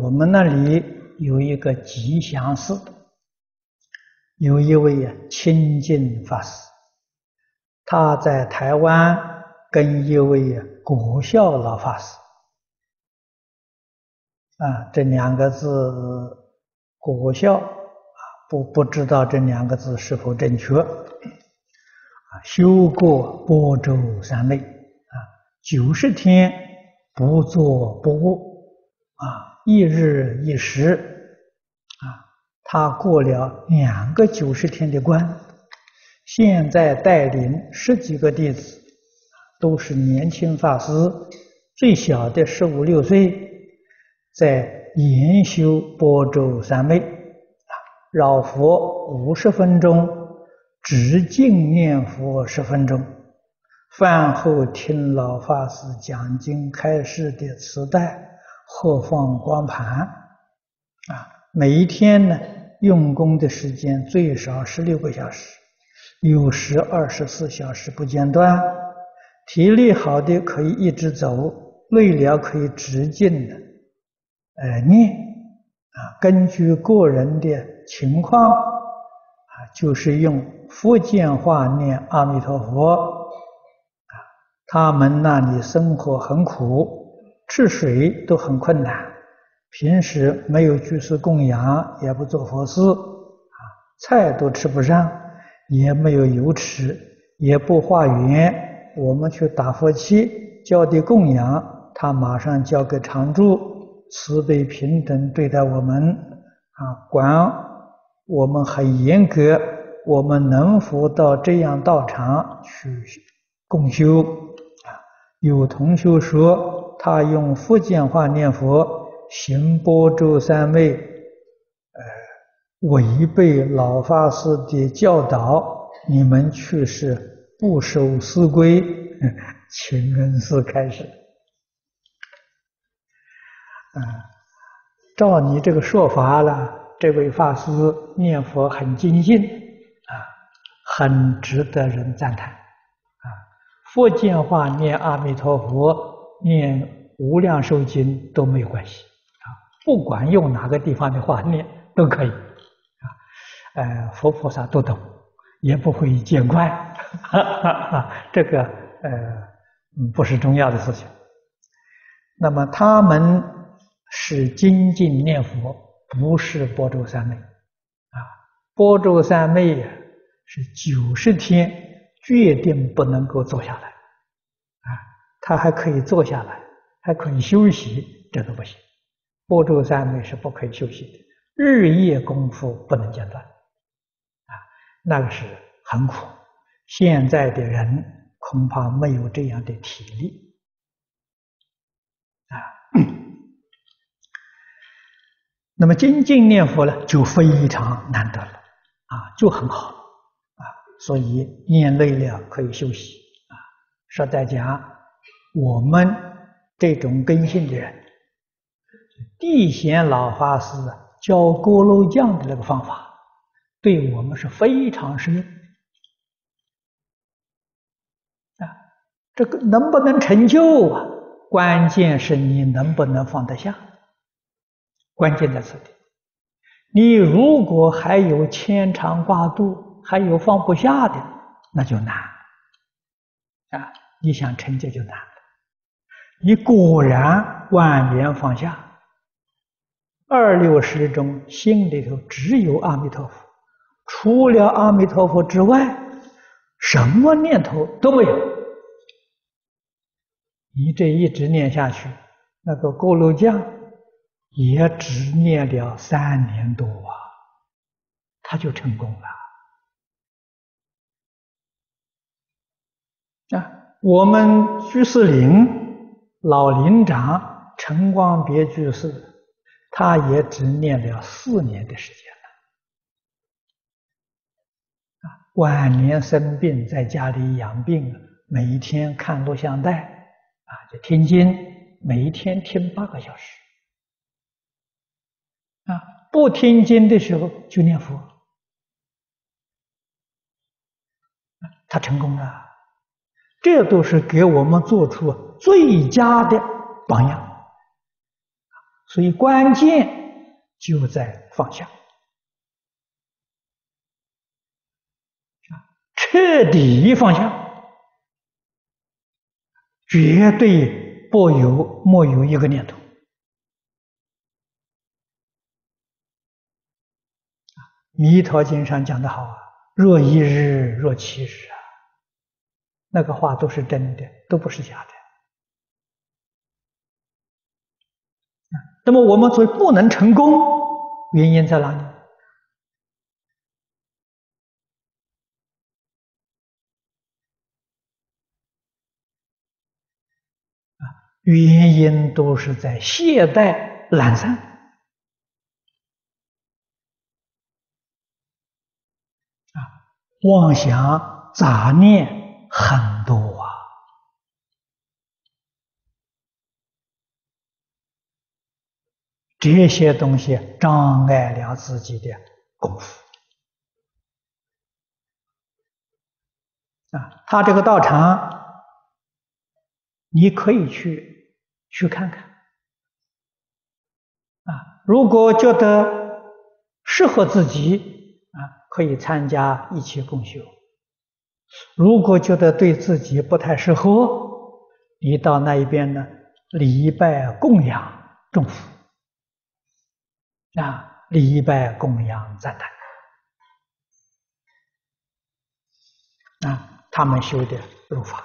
我们那里有一个吉祥寺，有一位啊清净法师，他在台湾跟一位啊果孝老法师，啊，这两个字国孝啊，不不知道这两个字是否正确啊？修过般舟三昧啊，九十天不做不饿啊。一日一食，啊，他过了两个九十天的关，现在带领十几个弟子，都是年轻法师，最小的十五六岁，在研修波州三昧，啊，绕佛五十分钟，止静念佛十分钟，饭后听老法师讲经开示的磁带。或放光盘，啊，每一天呢，用功的时间最少十六个小时，有时二十四小时不间断。体力好的可以一直走，累了可以止静的，呃，念，啊，根据个人的情况，啊，就是用福建话念阿弥陀佛，啊，他们那里生活很苦。吃水都很困难，平时没有居士供养，也不做佛事，啊，菜都吃不上，也没有油吃，也不化缘。我们去打佛七，交的供养，他马上交给常住，慈悲平等对待我们，啊，管我们很严格。我们能否到这样道场去共修？啊，有同学说。他用福建话念佛，行波舟三昧，呃，违背老法师的教导，你们去是不守师规，请恩寺开始。啊，照你这个说法了，这位法师念佛很精进，啊，很值得人赞叹。啊，福建话念阿弥陀佛。念无量寿经都没有关系啊，不管用哪个地方的话念都可以啊，呃，佛菩萨都懂，也不会见怪，哈哈哈，这个呃不是重要的事情。那么他们是精进念佛，不是般舟三昧啊，般舟三昧是九十天决定不能够坐下来。他还可以坐下来，还可以休息，这个不行。般舟三昧是不可以休息的，日夜功夫不能间断，啊，那个是很苦。现在的人恐怕没有这样的体力，啊。那么精进念佛呢，就非常难得了，啊，就很好，啊，所以念累了可以休息，啊，实在讲。我们这种根性的人，地贤老法师教锅炉匠的那个方法，对我们是非常适用啊。这个能不能成就啊？关键是你能不能放得下。关键在此地。你如果还有牵肠挂肚，还有放不下的，那就难啊！你想成就就难。你果然万缘放下，二六时中心里头只有阿弥陀佛，除了阿弥陀佛之外，什么念头都没有。你这一直念下去，那个佝僂降也只念了三年多啊，他就成功了。啊，我们居士林。老林长陈光别居士，他也只念了四年的时间了。晚年生病，在家里养病，每一天看录像带，啊，就听经，每一天听八个小时。啊，不听经的时候就念佛，他成功了。这都是给我们做出最佳的榜样。所以关键就在放下，彻底放下，绝对不有莫有一个念头。《弥陀经》上讲的好啊，“若一日，若七日”啊，那个话都是真的，都不是假的。那么我们所以不能成功，原因在哪里？啊，原因都是在懈怠懒散。妄想杂念很多啊，这些东西障碍了自己的功夫啊。他这个道场，你可以去去看看啊。如果觉得适合自己啊。可以参加一起共修。如果觉得对自己不太适合，你到那一边呢，礼拜供养众佛啊，礼拜供养赞叹啊，他们修的入法。